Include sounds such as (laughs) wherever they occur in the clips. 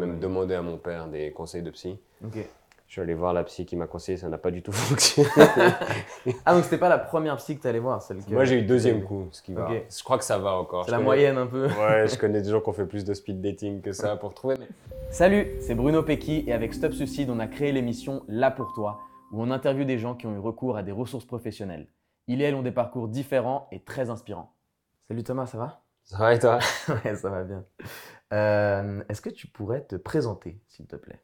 même demandé à mon père des conseils de psy. Ok. Je suis allé voir la psy qui m'a conseillé, ça n'a pas du tout (laughs) fonctionné. (laughs) Ah, donc c'était pas la première psy que t'allais voir, celle que. Moi, j'ai eu deuxième coup, ce qui va. Ok. Je crois que ça va encore. C'est la connais- moyenne un peu. Ouais, je (laughs) connais des gens qui ont fait plus de speed dating que ça pour trouver. Mais... Salut, c'est Bruno Pecky et avec Stop Suicide, on a créé l'émission Là pour toi, où on interviewe des gens qui ont eu recours à des ressources professionnelles. Ils et elles ont des parcours différents et très inspirants. Salut Thomas, ça va? Ça va et toi? Ouais, ça va bien. Euh, Est-ce que tu pourrais te présenter, s'il te plaît?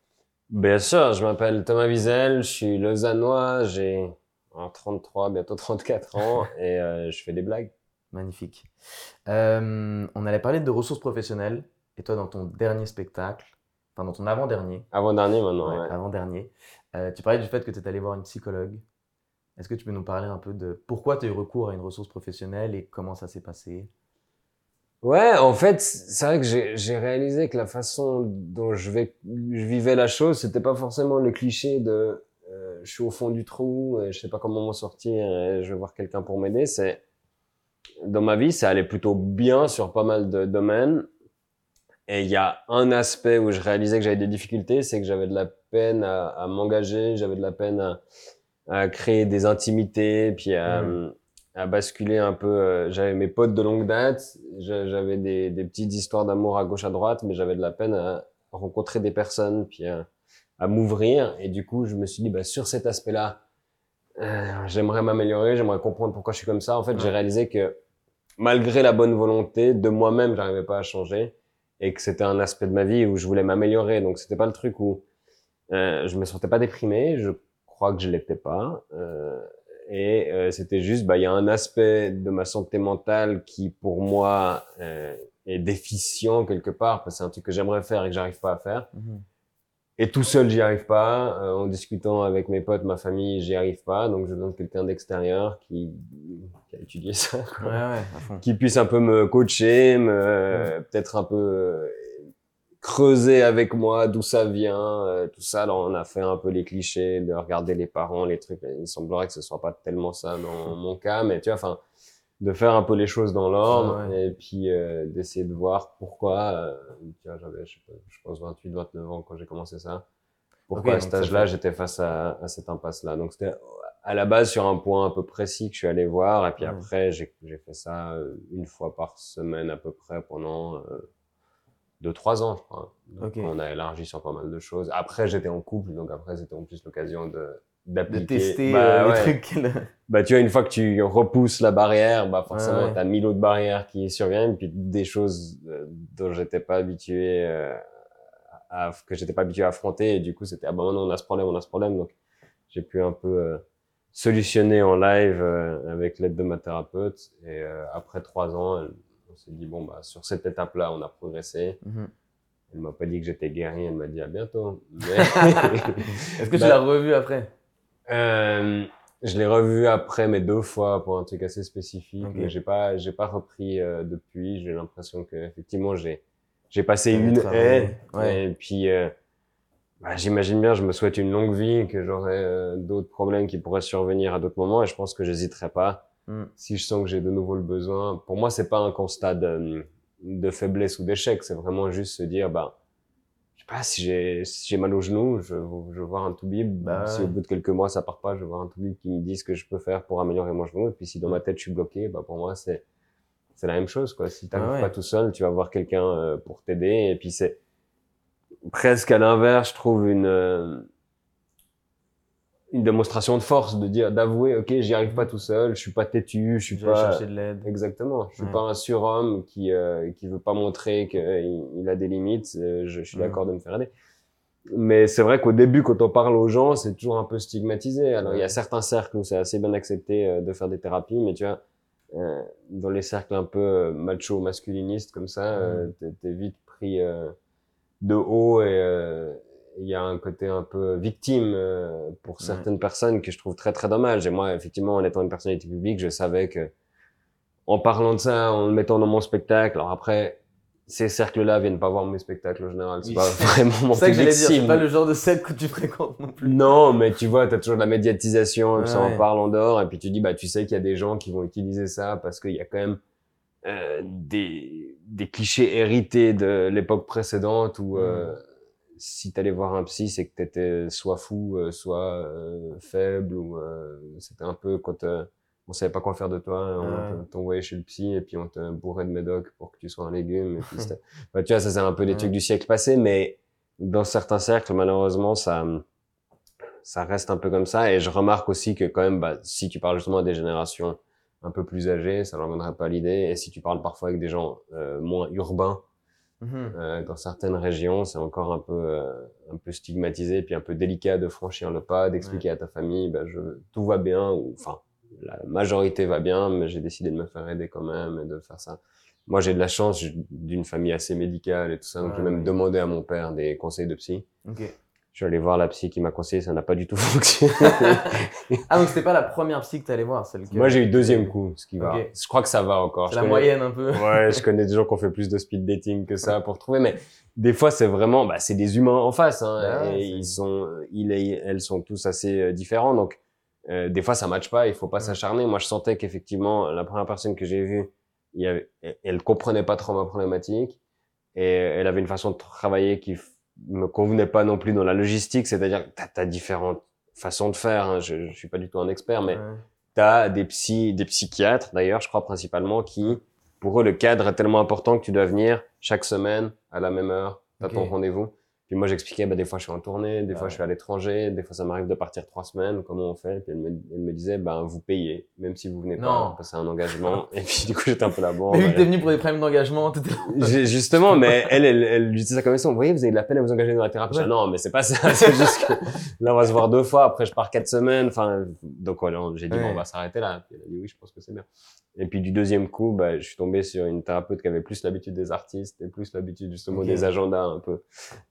Bien sûr, je m'appelle Thomas Wiesel, je suis lausannois, j'ai un 33, bientôt 34 ans (laughs) et euh, je fais des blagues. Magnifique. Euh, on allait parler de ressources professionnelles et toi, dans ton dernier spectacle, enfin dans ton avant-dernier, Avant-dernier maintenant, Ouais, ouais. avant-dernier. Tu parlais du fait que tu es allé voir une psychologue. Est-ce que tu peux nous parler un peu de pourquoi tu as eu recours à une ressource professionnelle et comment ça s'est passé? Ouais, en fait, c'est vrai que j'ai réalisé que la façon dont je, vais, je vivais la chose, c'était pas forcément le cliché de euh, je suis au fond du trou, et je sais pas comment m'en sortir, et je vais voir quelqu'un pour m'aider. C'est dans ma vie, ça allait plutôt bien sur pas mal de domaines. Et il y a un aspect où je réalisais que j'avais des difficultés, c'est que j'avais de la peine à, à m'engager, j'avais de la peine à, à créer des intimités, puis à, Mhm. À basculer un peu. euh, j'avais mes potes de longue date, j'a- j'avais des, des petites histoires d'amour à gauche à droite, mais j'avais de la peine à rencontrer des personnes, puis à, à m'ouvrir. Et du coup, je me suis dit, bah, sur cet aspect-là, euh, j'aimerais m'améliorer, j'aimerais comprendre pourquoi je suis comme ça. En fait, j'ai réalisé que malgré la bonne volonté de moi-même, j'arrivais pas à changer et que c'était un aspect de ma vie où je voulais m'améliorer. Donc, c'était pas le truc où euh, je me sentais pas déprimé. Je crois que je l'étais pas. Euh, et euh, c'était juste, bah, il y a un aspect de ma santé mentale qui, pour moi, euh, est déficient quelque part parce que c'est un truc que j'aimerais faire et que j'arrive pas à faire. Et tout seul, j'y arrive pas. Euh, en discutant avec mes potes, ma famille, j'y arrive pas. Donc, je demande quelqu'un d'extérieur qui, qui a étudié ça, Ouais, quoi. ouais, fond. qui puisse un peu me coacher, me peut-être un peu euh, creuser avec moi d'où ça vient, euh, tout ça. Alors, on a fait un peu les clichés de regarder les parents, les trucs. Il semblerait que ce soit pas tellement ça dans (laughs) mon cas, mais tu vois, enfin, de faire un peu les choses dans l'ordre Ah ouais. et puis euh, d'essayer de voir pourquoi. euh, tu vois, j'avais, je, pense 28, 29 ans quand j'ai commencé ça. Pourquoi à cet âge-là, j'étais face à, à cette impasse-là. Donc c'était à la base sur un point un peu précis que je suis allé voir, et puis Ouais. après j'ai j'ai fait ça euh, une fois par semaine à peu près pendant euh, deux trois ans, je crois. Donc, Ok. On a élargi sur pas mal de choses. Après j'étais en couple, donc après c'était en plus l'occasion de De d'appliquer. tester Bah, euh, les trucs. Bah tu vois, une fois que tu repousses la barrière, bah forcément ouais. t'as mille autres barrières qui surviennent, puis des choses euh, dont j'étais pas habitué euh, à, que j'étais pas habitué à affronter, et du coup c'était ah bah maintenant on a ce problème, on a ce problème, donc j'ai pu un peu euh, solutionner en live avec l'aide de ma thérapeute, et après trois ans, elle- s'est dit bon bah sur cette étape-là on a progressé. Mhm. Elle m'a pas dit que j'étais guéri, elle m'a dit à bientôt. Mais... (laughs) (laughs) Est-ce que tu Bah, l'as revu après? Euh, je l'ai revu après, mais deux fois pour un truc assez spécifique. Ok. Mais j'ai pas, j'ai pas repris euh, depuis. J'ai l'impression que effectivement j'ai, j'ai passé une haie. Ouais. Et puis, euh, bah, j'imagine bien, je me souhaite une longue vie, que j'aurai d'autres problèmes qui pourraient survenir à d'autres moments. Et je pense que j'hésiterai pas Mm. si je sens que j'ai de nouveau le besoin. Pour moi, c'est pas un constat de, de faiblesse ou d'échec. C'est vraiment juste se dire, bah, je sais pas, si j'ai, si mal au genou, je, je vais voir un toubib. Bah si au bout de quelques mois ça part pas, je vais voir un toubib qui me dit ce que je peux faire pour améliorer mon genou. Et puis si dans ma tête je suis bloqué, bah, pour moi, c'est, c'est la même chose, quoi. Si t'arrives Ah ouais. pas tout seul, tu vas voir quelqu'un euh, pour t'aider. Et puis c'est presque à l'inverse, je trouve une, euh, une démonstration de force de dire, d'avouer, ok, j'y arrive pas tout seul, je suis pas têtu, je suis pas, cherché de l'aide. Exactement. Je suis Ouais. pas un surhomme qui euh, qui veut pas montrer qu'il il a des limites. Euh, Je, je suis d'accord de me faire aider. Mais c'est vrai qu'au début, quand on parle aux gens, c'est toujours un peu stigmatisé. Alors il y a certains cercles où c'est assez bien accepté euh, de faire des thérapies, mais tu vois, euh, dans les cercles un peu euh, macho masculinistes comme ça, euh, t'es- t'es vite pris euh, de haut et euh, il y a un côté un peu victime euh, pour Ouais. certaines personnes que je trouve très très dommage. Et moi, effectivement, en étant une personnalité publique, je savais que en parlant de ça, en le mettant dans mon spectacle, alors après, ces cercles-là viennent pas voir mes spectacles en général. C'est Oui. pas (laughs) vraiment mon C'est ça que j'allais dire, c'est pas le genre de scène que tu fréquentes non plus. Non, mais tu vois, t'as toujours de la médiatisation, puis ça Ouais. en parle en dehors, et puis tu dis, bah, tu sais qu'il y a des gens qui vont utiliser ça parce qu'il y a quand même euh, des, des clichés hérités de l'époque précédente où, euh, si t'allais voir un psy, c'est que t'étais soit fou, euh, soit euh, faible, ou euh, c'était un peu quand euh, on savait pas quoi faire de toi, on t'envoyait chez le psy et puis on te bourrait de médoc pour que tu sois un légume. Et puis (laughs) c'était- Enfin, tu vois, ça c'est un peu des trucs du siècle passé, mais dans certains cercles, malheureusement, ça ça reste un peu comme ça. Et je remarque aussi que quand même, bah, si tu parles justement à des générations un peu plus âgées, ça leur viendrait pas l'idée. Et si tu parles parfois avec des gens euh, moins urbains, Mhm. euh, dans certaines régions, c'est encore un peu, euh, un peu stigmatisé, puis un peu délicat de franchir le pas, d'expliquer à ta famille, bah, je, tout va bien, ou enfin, la majorité va bien, mais j'ai décidé de me faire aider quand même et de faire ça. Moi, j'ai de la chance d'une famille assez médicale et tout ça, donc Ouais, j'ai même ouais. demandé à mon père des conseils de psy. Ok. Je suis allé voir la psy qui m'a conseillé, ça n'a pas du tout (laughs) fonctionné. Ah, donc c'était pas la première psy que t'allais voir, celle que... Moi, j'ai eu deuxième coup, ce qui va. Je crois que ça va encore. C'est la connais- moyenne un peu. Ouais, je (laughs) connais des gens qui ont fait plus de speed dating que ça pour trouver, mais des fois c'est vraiment, bah, c'est des humains en face, hein, Bah et ils sont, ils et elles sont tous assez euh, différents, donc euh, des fois ça matche pas, il faut pas s'acharner. Moi, je sentais qu'effectivement la première personne que j'ai vue, il y avait, elle- comprenait pas trop ma problématique et elle avait une façon de travailler qui me convenait pas non plus dans la logistique, c'est-à-dire que t'as, t'as différentes façons de faire. hein, je, je suis pas du tout un expert, mais Ouais. T'as des psy, des psychiatres d'ailleurs, je crois principalement, qui, pour eux, le cadre est tellement important que tu dois venir chaque semaine à la même heure, t'as Ok. ton rendez-vous. Puis moi, j'expliquais, bah, des fois, je suis en tournée, des Ah fois, ouais. je suis à l'étranger, des fois, ça m'arrive de partir trois semaines, comment on fait? Puis elle me, elle me disait, ben, vous payez, même si vous venez Non. pas, parce que c'est un engagement. (laughs) Et puis, du coup, j'étais un peu là, bon, Mais vu bah, que t'es venu pour des problèmes d'engagement, (laughs) Justement, mais elle, elle, elle utilisait ça comme ça. Vous voyez, vous avez de la peine à vous engager dans la thérapie. Je dis, Ouais. non, mais c'est pas ça. (laughs) C'est juste que là, on va se voir deux fois. Après, je pars quatre semaines. Enfin, donc voilà, j'ai dit, Ouais. bon, on va s'arrêter là. Puis elle a dit, oui, je pense que c'est bien. Et puis du deuxième coup, bah, je suis tombé sur une thérapeute qui avait plus l'habitude des artistes et plus l'habitude justement des agendas un peu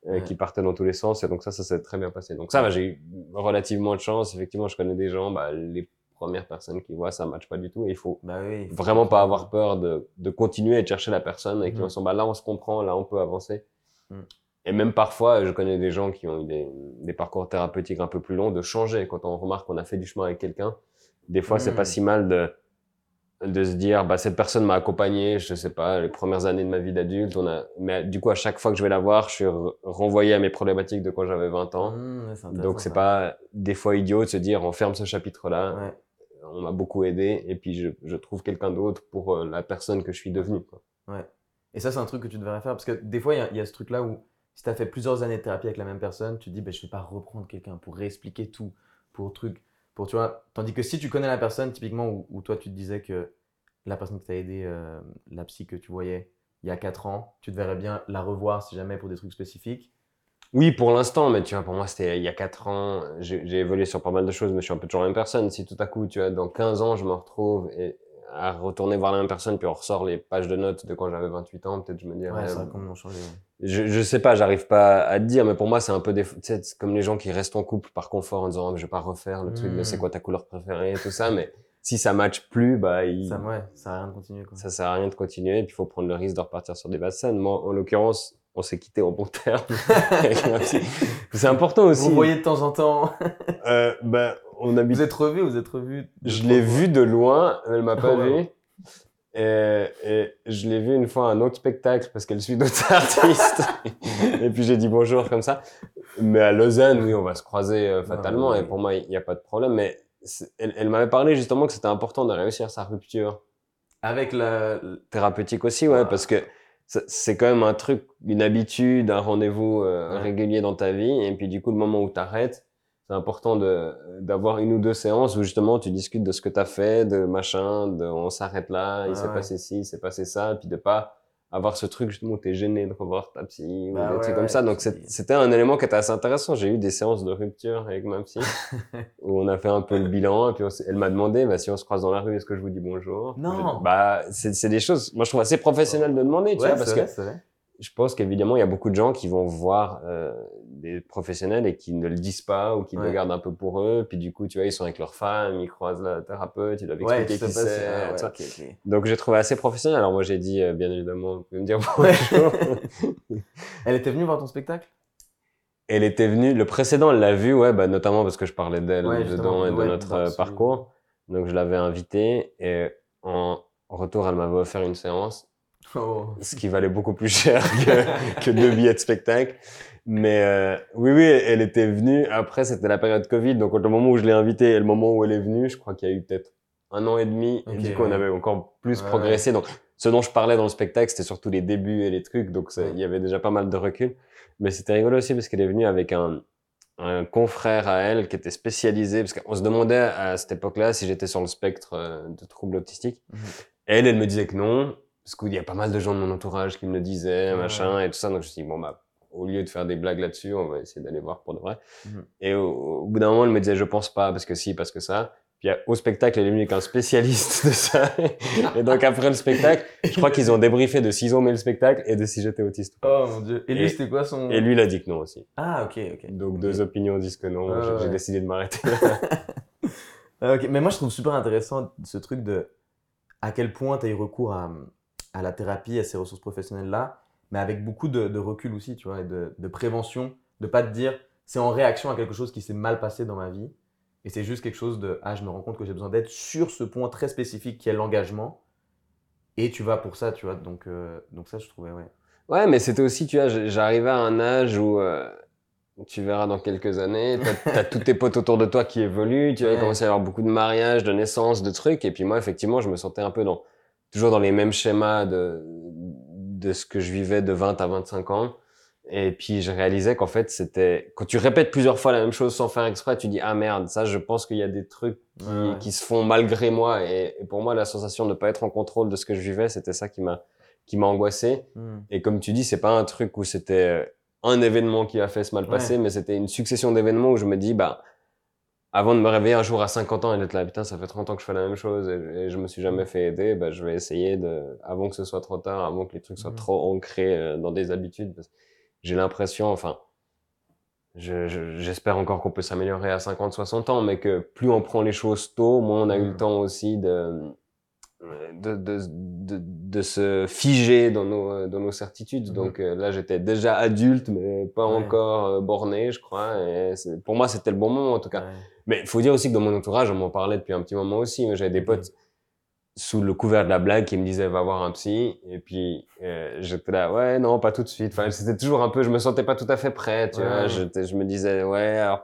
euh, Ouais. qui partaient dans tous les sens. Et donc ça, ça s'est très bien passé. Donc ça, bah, j'ai eu relativement de chance. Effectivement, je connais des gens. Bah, les premières personnes qui voient, ça matche pas du tout. Et il faut Bah oui. vraiment pas avoir peur de, de continuer et de chercher la personne et qui sent bah là on se comprend là on peut avancer Mhm. et même parfois je connais des gens qui ont eu des, des parcours thérapeutiques un peu plus longs de changer quand on remarque qu'on a fait du chemin avec quelqu'un des fois c'est Mhm. pas si mal de de se dire bah cette personne m'a accompagné je sais pas les premières années de ma vie d'adulte on a mais du coup à chaque fois que je vais la voir je suis re- renvoyé à mes problématiques de quand j'avais 20 ans Mmh, ouais, donc c'est pas des fois idiot de se dire on ferme ce chapitre là Ouais. on m'a beaucoup aidé et puis je, je trouve quelqu'un d'autre pour euh, la personne que je suis devenu. Quoi. Et ça, c'est un truc que tu devrais faire parce que des fois, il y a- il y, a ce truc-là où si tu as fait plusieurs années de thérapie avec la même personne, tu te dis, bah, je vais pas reprendre quelqu'un pour réexpliquer tout, pour truc, pour tu vois. Tandis que si tu connais la personne, typiquement, où, toi tu te disais que la personne qui t'a aidé, euh, la psy que tu voyais il y a 4 ans, tu devrais bien la revoir si jamais pour des trucs spécifiques? Oui, pour l'instant, mais tu vois, pour moi, c'était il y a 4 ans. J'ai évolué sur pas mal de choses, mais je suis un peu toujours la même personne. Si tout à coup, tu vois, dans 15 ans, je me retrouve et à retourner voir la même personne, puis on ressort les pages de notes de quand j'avais 28 ans, peut-être je me dis, Ouais, ça va complètement changer. ouais. je, je sais pas, j'arrive pas à te dire, mais pour moi, c'est un peu des, tu sais, c'est comme les gens qui restent en couple par confort en disant, oh, mais je vais pas refaire le truc de Mm. c'est quoi ta couleur préférée, tout ça, mais si ça match plus, bah, il, Ça, ouais, ça a rien de continuer. Quoi. ça sert à rien de continuer, puis il faut prendre le risque de repartir sur des bases saines. Moi, en l'occurrence, on s'est quitté en bon terme. (laughs) (laughs) c'est important aussi. Vous voyez de temps en temps. Euh, ben, on habite. vous êtes revus, vous êtes revus. Je l'ai fois. vu de loin, elle m'a pas Oh, vu. Et, et je l'ai vu une fois à un autre spectacle parce qu'elle suit d'autres (laughs) artistes. et puis j'ai dit bonjour comme ça. Mais à Lausanne, oui, on va se croiser euh, fatalement. ouais, et pour moi, il n'y a pas de problème. Mais elle, elle m'avait parlé justement que c'était important de réussir sa rupture. Avec la. thérapeutique aussi, ouais, Ouais. parce que c'est- c'est quand même un truc, une habitude, un rendez-vous euh, Ouais. régulier dans ta vie. Et puis du coup, le moment où tu arrêtes, c'est important de d'avoir une ou deux séances où justement tu discutes de ce que tu as fait, de machin, de on s'arrête là, il s'est ouais. passé ci, il s'est passé ça, et puis de pas avoir ce truc justement où t'es gêné de revoir ta psy Bah ou des ouais, trucs ouais, comme ça. Donc c'était un élément qui était assez intéressant. J'ai eu des séances de rupture avec ma psy (laughs) où on a fait un peu le bilan et puis on s'est- elle m'a demandé bah, si on se croise dans la rue, est-ce que je vous dis bonjour? Non. Bah c'est des choses. Moi je trouve assez professionnel de demander, tu vois, parce que je pense qu'évidemment, il y a beaucoup de gens qui vont voir euh, des professionnels et qui ne le disent pas ou qui Ouais. le gardent un peu pour eux. Puis du coup, tu vois, ils sont avec leur femme, ils croisent la thérapeute, ils doivent expliquer qui c'est. ah, ouais, ok. Donc j'ai trouvé assez professionnel. Alors moi, j'ai dit, euh, bien évidemment, vous pouvez me dire bonjour. (laughs) Elle était venue voir ton spectacle? Elle était venue, le précédent, elle l'a vu, ouais, bah, notamment parce que je parlais d'elle dedans et de notre euh, parcours. Donc je l'avais invitée et en retour, elle m'avait offert une séance. Oh. ce qui valait beaucoup plus cher que, (laughs) que deux billets de spectacle. Mais euh, oui, oui, elle était venue. Après, c'était la période Covid, donc au moment où je l'ai invitée et le moment où elle est venue, je crois qu'il y a eu peut-être un an et demi. Et du coup, on avait encore plus Ouais, progressé. Donc, ce dont je parlais dans le spectacle, c'était surtout les débuts et les trucs. Donc, il y avait déjà pas mal de recul. Mais c'était rigolo aussi parce qu'elle est venue avec un, un confrère à elle qui était spécialisé. Parce qu'on se demandait à cette époque-là si j'étais sur le spectre euh, de troubles autistiques. Mhm. Elle, elle me disait que non. Parce qu'il y a pas mal de gens de mon entourage qui me le disaient, Ouais, machin, et tout ça. Donc, je me suis dit, bon, bah, au lieu de faire des blagues là-dessus, on va essayer d'aller voir pour de vrai. Mhm. Et au, au bout d'un moment, elle me disait, je pense pas, parce que si, parce que ça. Puis au spectacle, elle est venue avec un spécialiste de ça. et donc après le spectacle, je crois qu'ils ont débriefé de s'ils ont aimé le spectacle et de si j'étais autiste. Oh mon dieu. Et lui, c'était quoi son. Et lui, il a dit que non aussi. Ah, ok, ok. Donc deux opinions disent que non. J'ai- décidé de m'arrêter. (laughs) Ok. Mais moi, je trouve super intéressant ce truc de à quel point tu as eu recours à, à la thérapie, à ces ressources professionnelles-là, mais avec beaucoup de, de recul aussi, tu vois, et de, de prévention, de pas te dire c'est en réaction à quelque chose qui s'est mal passé dans ma vie, et c'est juste quelque chose de ah, je me rends compte que j'ai besoin d'aide sur ce point très spécifique qui est l'engagement, et tu vas pour ça, tu vois. Donc, euh, donc ça, je trouvais, ouais. Ouais, mais c'était aussi, tu vois, j'arrivais à un âge où euh, tu verras dans quelques années, t'as as tous tes potes autour de toi qui évoluent, tu vois, il Ouais. commence à y avoir beaucoup de mariages, de naissances, de trucs, et puis moi, effectivement, je me sentais un peu dans, toujours dans les mêmes schémas de, de ce que je vivais de 20 à 25 ans. Et puis je réalisais qu'en fait, c'était, quand tu répètes plusieurs fois la même chose sans faire exprès, tu dis, ah merde, ça, je pense qu'il y a des trucs qui, Ouais, qui se font malgré moi. Et, et pour moi, la sensation de ne pas être en contrôle de ce que je vivais, c'était ça qui m'a, qui m'a angoissé. Hmm. Et comme tu dis, c'est pas un truc où c'était euh, un événement qui a fait se mal passer, mais c'était une succession d'événements où je me dis, bah, avant de me réveiller un jour à 50 ans et d'être là, putain, ça fait 30 ans que je fais la même chose et, je me suis jamais fait aider, bah, je vais essayer de, avant que ce soit trop tard, avant que les trucs soient Mhm. trop ancrés euh, dans des habitudes. parce que J'ai l'impression, enfin, je- je- j'espère encore qu'on peut s'améliorer à 50, 60 ans, mais que plus on prend les choses tôt, moins on a eu Mhm. le temps aussi de, de, de, de, de se figer dans nos, dans nos certitudes. Mhm. Donc euh, là, j'étais déjà adulte, mais pas Ouais. encore euh, borné, je crois. Et pour moi, c'était le bon moment, en tout cas. Ouais. Mais il faut dire aussi que dans mon entourage, on m'en parlait depuis un petit moment aussi. Mais j'avais des Ok. potes sous le couvert de la blague qui me disaient va voir un psy. Et puis euh, j'étais là, ouais, non, pas tout de suite. Enfin, c'était toujours un peu, je me sentais pas tout à fait prêt, tu Ouais. vois. J'étais- Je me disais, ouais, alors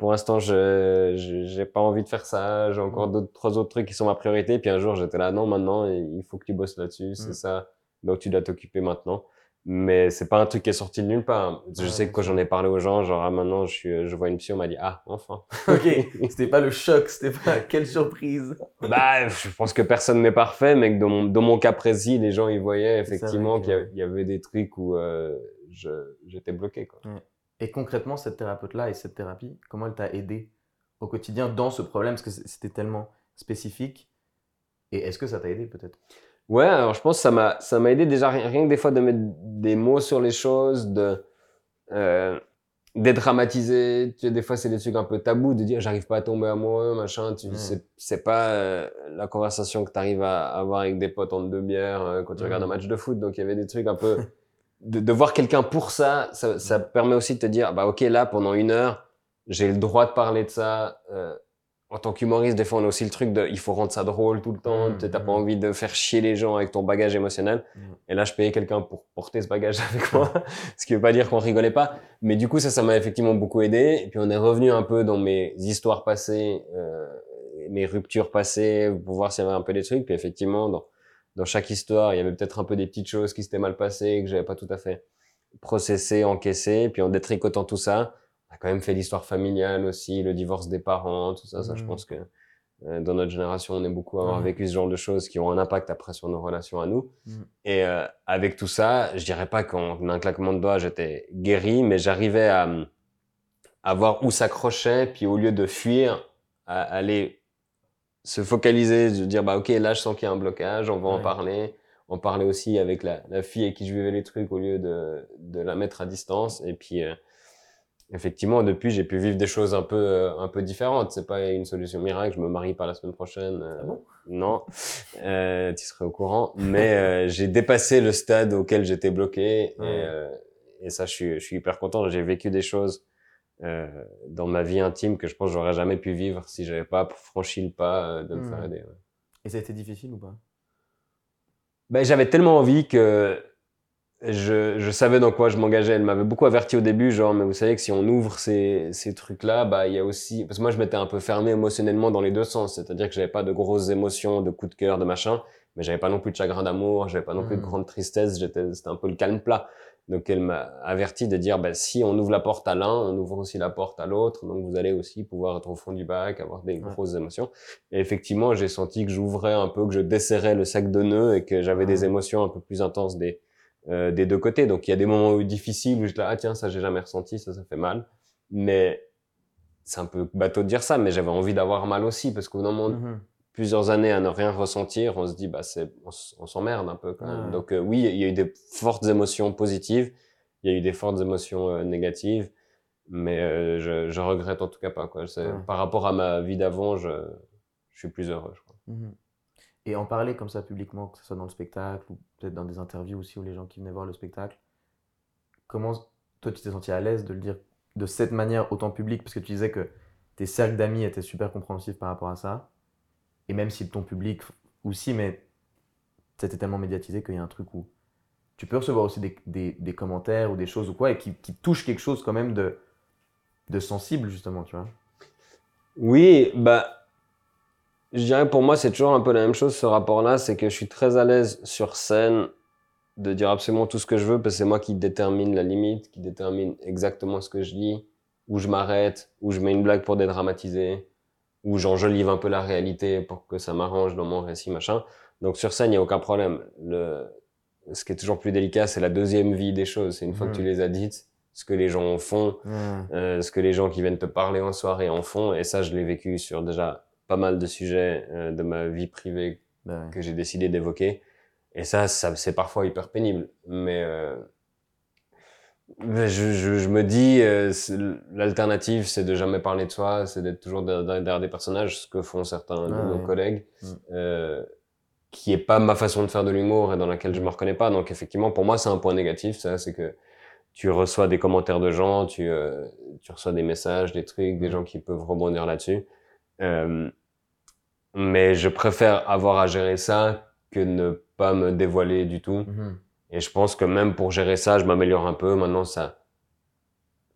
pour l'instant, je j'ai pas envie de faire ça. J'ai encore Mm. d'autres, trois autres trucs qui sont ma priorité. Puis un jour, j'étais là, non, maintenant, il faut que tu bosses là-dessus. C'est Mm. ça. Donc tu dois t'occuper maintenant. Mais c'est pas un truc qui est sorti de nulle part. Je sais que quand j'en ai parlé aux gens, genre, ah, maintenant, je suis, je vois une psy, on m'a dit, ah, enfin. Ok, (laughs) c'était pas le choc, c'était pas (laughs) quelle surprise. Bah, je pense que personne n'est parfait, mais que dans mon, dans mon cas précis, les gens, ils voyaient C'est effectivement qu'il y avait des trucs où euh, je- j'étais bloqué. Quoi. Et concrètement, cette thérapeute-là et cette thérapie, comment elle t'a aidé au quotidien dans ce problème? Parce que c'était tellement spécifique. Et est-ce que ça t'a aidé peut-être? Ouais, alors je pense que ça m'a ça m'a aidé déjà rien, que des fois de mettre des mots sur les choses, de euh, dédramatiser. Tu sais, des fois c'est des trucs un peu tabous de dire j'arrive pas à tomber amoureux, machin. Tu Ouais. c'est c'est pas euh, la conversation que tu arrives à avoir avec des potes en deux bières euh, quand tu Ouais. regardes un match de foot. Donc il y avait des trucs un peu (laughs) de, de voir quelqu'un pour ça, ça, ça Ouais. permet aussi de te dire bah ok là pendant une heure j'ai le droit de parler de ça. euh, en tant qu'humoriste, des fois, on a aussi le truc de, il faut rendre ça drôle tout le temps. Mm, Tu T'as pas mm. envie de faire chier les gens avec ton bagage émotionnel. Mm. Et là, je payais quelqu'un pour porter ce bagage (laughs) avec moi. ce qui veut pas dire qu'on rigolait pas. Mais du coup, ça, ça m'a effectivement beaucoup aidé. Et puis, on est revenu un peu dans mes histoires passées, euh, mes ruptures passées, pour voir s'il y avait un peu des trucs. Puis effectivement, dans, dans chaque histoire, il y avait peut-être un peu des petites choses qui s'étaient mal passées, que j'avais pas tout à fait processé, encaissé. Puis en détricotant tout ça, on a quand même fait l'histoire familiale aussi, le divorce des parents, tout ça. Ça, je Mhm. pense que euh, dans notre génération, on est beaucoup à avoir vécu ce genre de choses qui ont un impact après sur nos relations à nous. Mhm. Et euh, avec tout ça, je dirais pas qu'en un claquement de doigts, j'étais guéri, mais j'arrivais à, à voir où s'accrochait, puis au lieu de fuir, à aller se focaliser, de dire bah ok là je sens qu'il y a un blocage, on va en parler, en parler aussi avec la, la fille avec qui je vivais les trucs au lieu de, de la mettre à distance. Et puis euh, effectivement depuis j'ai pu vivre des choses un peu euh, un peu différentes. C'est pas une solution miracle. Je me marie pas la semaine prochaine. euh, Ah bon? non, euh, tu serais au courant. Mais euh, (laughs) j'ai dépassé le stade auquel j'étais bloqué et, euh, et ça je suis je suis hyper content. J'ai vécu des choses euh, dans ma vie intime que je pense que j'aurais jamais pu vivre si j'avais pas franchi le pas euh, de me Hmm. faire aider. ouais. Et ça a été difficile ou pas? Ben, j'avais tellement envie que je, je savais dans quoi je m'engageais. Elle m'avait beaucoup averti au début, genre, mais vous savez que si on ouvre ces, ces trucs-là, bah, il y a aussi, parce que moi, je m'étais un peu fermé émotionnellement dans les deux sens. C'est-à-dire que j'avais pas de grosses émotions, de coups de cœur, de machin, mais j'avais pas non plus de chagrin d'amour, j'avais pas non plus de Mhm. grande tristesse, j'étais, c'était un peu le calme plat. Donc, elle m'a averti de dire, bah, si on ouvre la porte à l'un, on ouvre aussi la porte à l'autre. Donc, vous allez aussi pouvoir être au fond du bac, avoir des Ouais. grosses émotions. Et effectivement, j'ai senti que j'ouvrais un peu, que je desserrais le sac de nœuds et que j'avais des émotions un peu plus intenses des, euh, des deux côtés. Donc il y a des moments difficiles où je dis ah tiens ça j'ai jamais ressenti, ça ça fait mal. Mais c'est un peu bateau de dire ça, mais j'avais envie d'avoir mal aussi parce qu'au moment, Mhm. Plusieurs années à ne rien ressentir, on se dit bah c'est on, s'emmerde un peu quand même. Ouais. Donc euh, oui il y a eu des fortes émotions positives, il y a eu des fortes émotions euh, négatives, mais euh, je, je regrette en tout cas pas quoi. Ouais. Par rapport à ma vie d'avant, je, je suis plus heureux. Je crois. Mhm. Et en parler comme ça publiquement, que ce soit dans le spectacle ou peut-être dans des interviews aussi où les gens qui venaient voir le spectacle, comment toi tu t'es senti à l'aise de le dire de cette manière autant public parce que tu disais que tes cercles d'amis étaient super compréhensifs par rapport à ça et même si ton public aussi, mais c'était tellement médiatisé qu'il y a un truc où tu peux recevoir aussi des, des- commentaires ou des choses ou quoi et qui, qui touchent quelque chose quand même de, de sensible justement, tu vois. Oui, bah, je dirais pour moi, c'est toujours un peu la même chose, ce rapport-là, c'est que je suis très à l'aise sur scène de dire absolument tout ce que je veux, parce que c'est moi qui détermine la limite, qui détermine exactement ce que je dis, où je m'arrête, où je mets une blague pour dédramatiser, où j'enjolive un peu la réalité pour que ça m'arrange dans mon récit, machin. Donc sur scène, il n'y a aucun problème. Le... Ce qui est toujours plus délicat, c'est la deuxième vie des choses. C'est une fois que tu les as dites, ce que les gens en font, euh, ce que les gens qui viennent te parler en soirée en font. Et ça, je l'ai vécu sur déjà pas mal de sujets euh, de ma vie privée ouais. que j'ai décidé d'évoquer. Et ça, ça c'est parfois hyper pénible. Mais euh, je, je, je me dis, euh, l'alternative, c'est de jamais parler de soi, c'est d'être toujours derrière des personnages, ce que font certains de Ah nos ouais. collègues, Mm. euh, qui est pas ma façon de faire de l'humour et dans laquelle je me reconnais pas. Donc effectivement, pour moi, c'est un point négatif, ça, c'est que tu reçois des commentaires de gens, tu, euh, tu reçois des messages, des trucs, des Mm. gens qui peuvent rebondir là-dessus. Mais je préfère avoir à gérer ça que ne pas me dévoiler du tout. Mhm. Et je pense que même pour gérer ça, je m'améliore un peu. Maintenant, ça,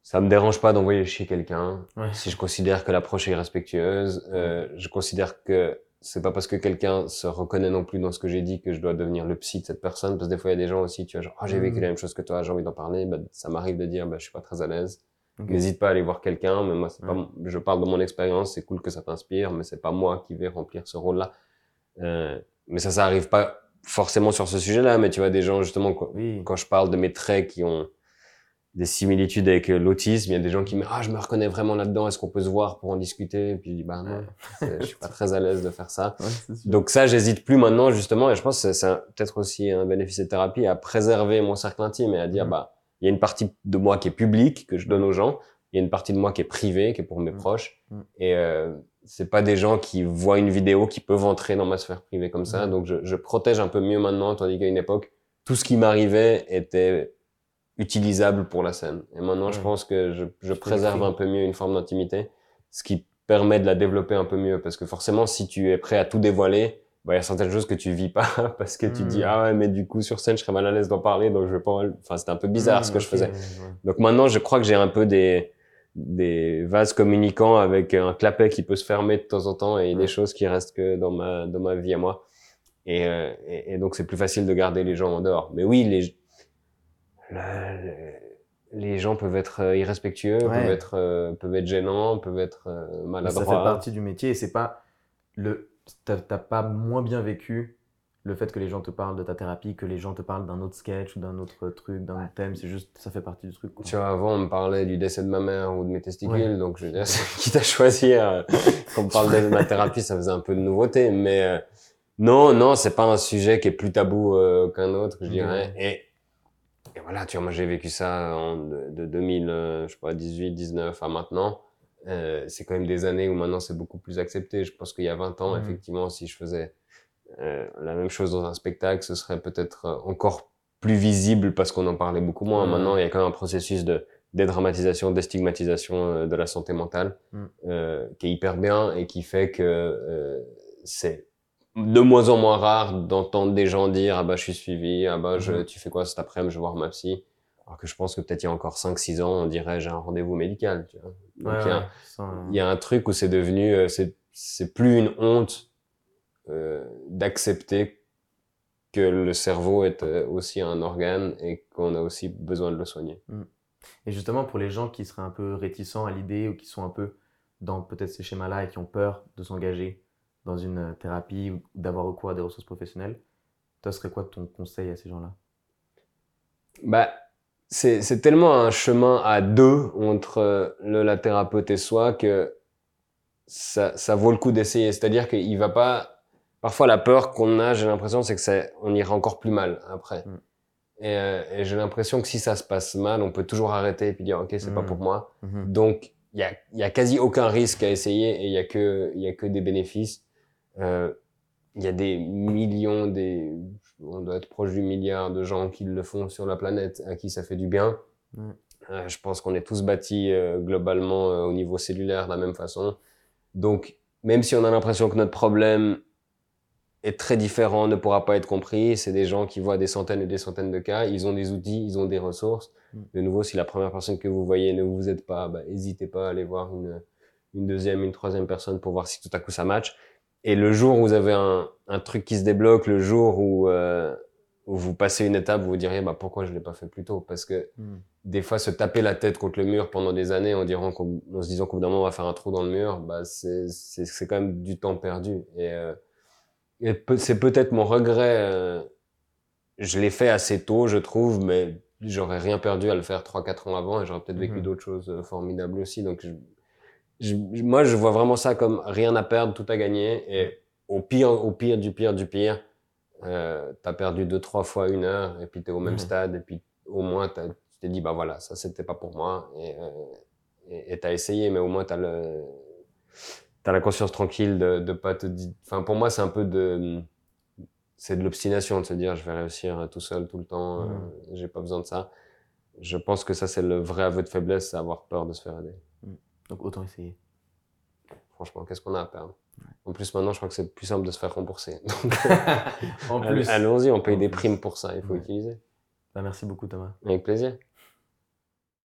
ça me dérange pas d'envoyer chier quelqu'un. Ouais. Si je considère que l'approche est irrespectueuse, euh, je considère que c'est pas parce que quelqu'un se reconnaît non plus dans ce que j'ai dit que je dois devenir le psy de cette personne. Parce que des fois, il y a des gens aussi, tu vois, genre, ah, j'ai vécu Mhm. la même chose que toi, j'ai envie d'en parler. Bah, ça m'arrive de dire, bah, je suis pas très à l'aise. N'hésite pas à aller voir quelqu'un, mais moi, c'est Ouais. je parle de mon expérience, c'est cool que ça t'inspire, mais c'est pas moi qui vais remplir ce rôle-là. Euh, mais ça, ça arrive pas forcément sur ce sujet-là, mais tu vois, des gens, justement, quand, Oui. quand je parle de mes traits qui ont des similitudes avec euh, l'autisme, il y a des gens qui me disent, ah, je me reconnais vraiment là-dedans, est-ce qu'on peut se voir pour en discuter? Et puis je dis, bah non, (laughs) je suis pas très à l'aise de faire ça. Ouais. Donc ça, j'hésite plus maintenant, justement, et je pense que c'est- peut-être aussi un bénéfice de thérapie à préserver mon cercle intime et à dire, bah, il y a une partie de moi qui est publique, que je donne aux gens, il y a une partie de moi qui est privée, qui est pour mes Mhm. proches, Mhm. et euh, c'est pas des gens qui voient une vidéo qui peuvent entrer dans ma sphère privée comme ça, Mhm. donc je, je protège un peu mieux maintenant, tandis qu'à une époque, tout ce qui m'arrivait était utilisable pour la scène. Et maintenant, je Ouais. pense que je, je préserve un peu mieux une forme d'intimité, ce qui permet de la développer un peu mieux. Parce que forcément, si tu es prêt à tout dévoiler, bah, il y a certaines choses que tu vis pas (laughs) parce que tu dis, Mm. ah ouais, mais du coup, sur scène, je serais mal à l'aise d'en parler, donc je vais pas, enfin, c'était un peu bizarre ce que je faisais. ouais. Donc maintenant, je crois que j'ai un peu des, des vases communicants avec un clapet qui peut se fermer de temps en temps et des choses qui restent que dans ma, dans ma vie à moi. Et, euh, et, et donc, c'est plus facile de garder les gens en dehors. Mais oui, les, la- les- les gens peuvent être euh, irrespectueux, Ouais. peuvent être, euh, peuvent être gênants, peuvent être euh, maladroits. ça fait partie du métier et c'est pas le t'as pas moins bien vécu le fait que les gens te parlent de ta thérapie que les gens te parlent d'un autre sketch ou d'un autre truc d'un autre thème c'est juste ça fait partie du truc quoi. Tu vois, avant, on me parlait du décès de ma mère ou de mes testicules, Ouais. donc je veux dire, (laughs) quitte à choisir, euh, qu'on me parle de ma thérapie, ça faisait un peu de nouveauté, mais euh, non, non, c'est pas un sujet qui est plus tabou euh, qu'un autre, je dirais. Et, et voilà, tu vois, moi j'ai vécu ça en, de, de 2000, euh, je sais pas, 18, 19 à maintenant. C'est quand même des années où maintenant c'est beaucoup plus accepté. Je pense qu'il y a 20 ans, Mhm. effectivement, si je faisais euh, la même chose dans un spectacle, ce serait peut-être euh, encore plus visible parce qu'on en parlait beaucoup moins. Mhm. Maintenant, il y a quand même un processus de dédramatisation, déstigmatisation euh, de la santé mentale Mhm. euh, qui est hyper bien et qui fait que euh, c'est de moins en moins rare d'entendre des gens dire ah bah je suis suivi, ah bah je, Mhm. tu fais quoi cet après-midi, je vais voir ma psy. Alors que je pense que peut-être il y a encore 5-6 ans, on dirait j'ai un rendez-vous médical. Tu vois. Donc Ouais, il y a- ouais, il y a un truc où c'est devenu, c'est c'est plus une honte euh, d'accepter que le cerveau est euh, aussi un organe et qu'on a aussi besoin de le soigner. Et justement, pour les gens qui seraient un peu réticents à l'idée ou qui sont un peu dans peut-être ces schémas-là et qui ont peur de s'engager dans une thérapie ou d'avoir recours à des ressources professionnelles, toi, serait quoi ton conseil à ces gens-là? Bah, c'est c'est tellement un chemin à deux entre euh, le, la thérapeute et soi que ça, ça vaut le coup d'essayer. C'est-à-dire qu'il va pas. Parfois, la peur qu'on a, j'ai l'impression, c'est que ça, on ira encore plus mal après. Mm. Et, euh, et j'ai l'impression que si ça se passe mal, on peut toujours arrêter et puis dire, ok, c'est pas Mm. pour moi. Mhm. Donc, il y a, y a quasi aucun risque à essayer et il y a que, il y a que des bénéfices. Euh, Il y a des millions, des, on doit être proche du milliard de gens qui le font sur la planète, à qui ça fait du bien. Ouais. Euh, je pense qu'on est tous bâtis euh, globalement euh, au niveau cellulaire de la même façon. Donc, même si on a l'impression que notre problème est très différent, ne pourra pas être compris, c'est des gens qui voient des centaines et des centaines de cas, ils ont des outils, ils ont des ressources. Mm. De nouveau, si la première personne que vous voyez ne vous aide pas, bah, n'hésitez pas à aller voir une, une deuxième, une troisième personne pour voir si tout à coup ça match. Et le jour où vous avez un, un truc qui se débloque, le jour où, euh, où vous passez une étape, vous vous diriez bah, pourquoi je l'ai pas fait plus tôt? Parce que Mhm. des fois, se taper la tête contre le mur pendant des années en, dirant en se disant qu'au bout d'un moment, on va faire un trou dans le mur, bah, c'est quand même du temps perdu. Et, euh, c'est peut-être mon regret. euh, je l'ai fait assez tôt, je trouve, mais j'aurais rien perdu à le faire 3-4 ans avant et j'aurais peut-être vécu Mhm. d'autres choses euh, formidables aussi. Donc, je, je- moi, je vois vraiment ça comme rien à perdre, tout à gagner. Et au pire, au pire, du pire, du pire, euh, t'as perdu deux, trois fois une heure et puis t'es au même Mhm. stade et puis au moins t'as- tu t'es dit, bah voilà, ça c'était pas pour moi et euh, et et t'as essayé, mais au moins t'as le t'as la conscience tranquille de, de pas te dire. Enfin, pour moi, c'est un peu de c'est de l'obstination de se dire, je vais réussir tout seul tout le temps, euh, Mhm. j'ai pas besoin de ça. Je pense que ça, c'est le vrai aveu de faiblesse, c'est avoir peur de se faire aider. Donc autant essayer. Franchement, qu'est-ce qu'on a à perdre? En plus, maintenant, je crois que c'est plus simple de se faire rembourser. (laughs) Donc, en plus. allons-y, on paye des primes pour ça, il faut Ouais. utiliser. Bah, merci beaucoup Thomas. Avec plaisir.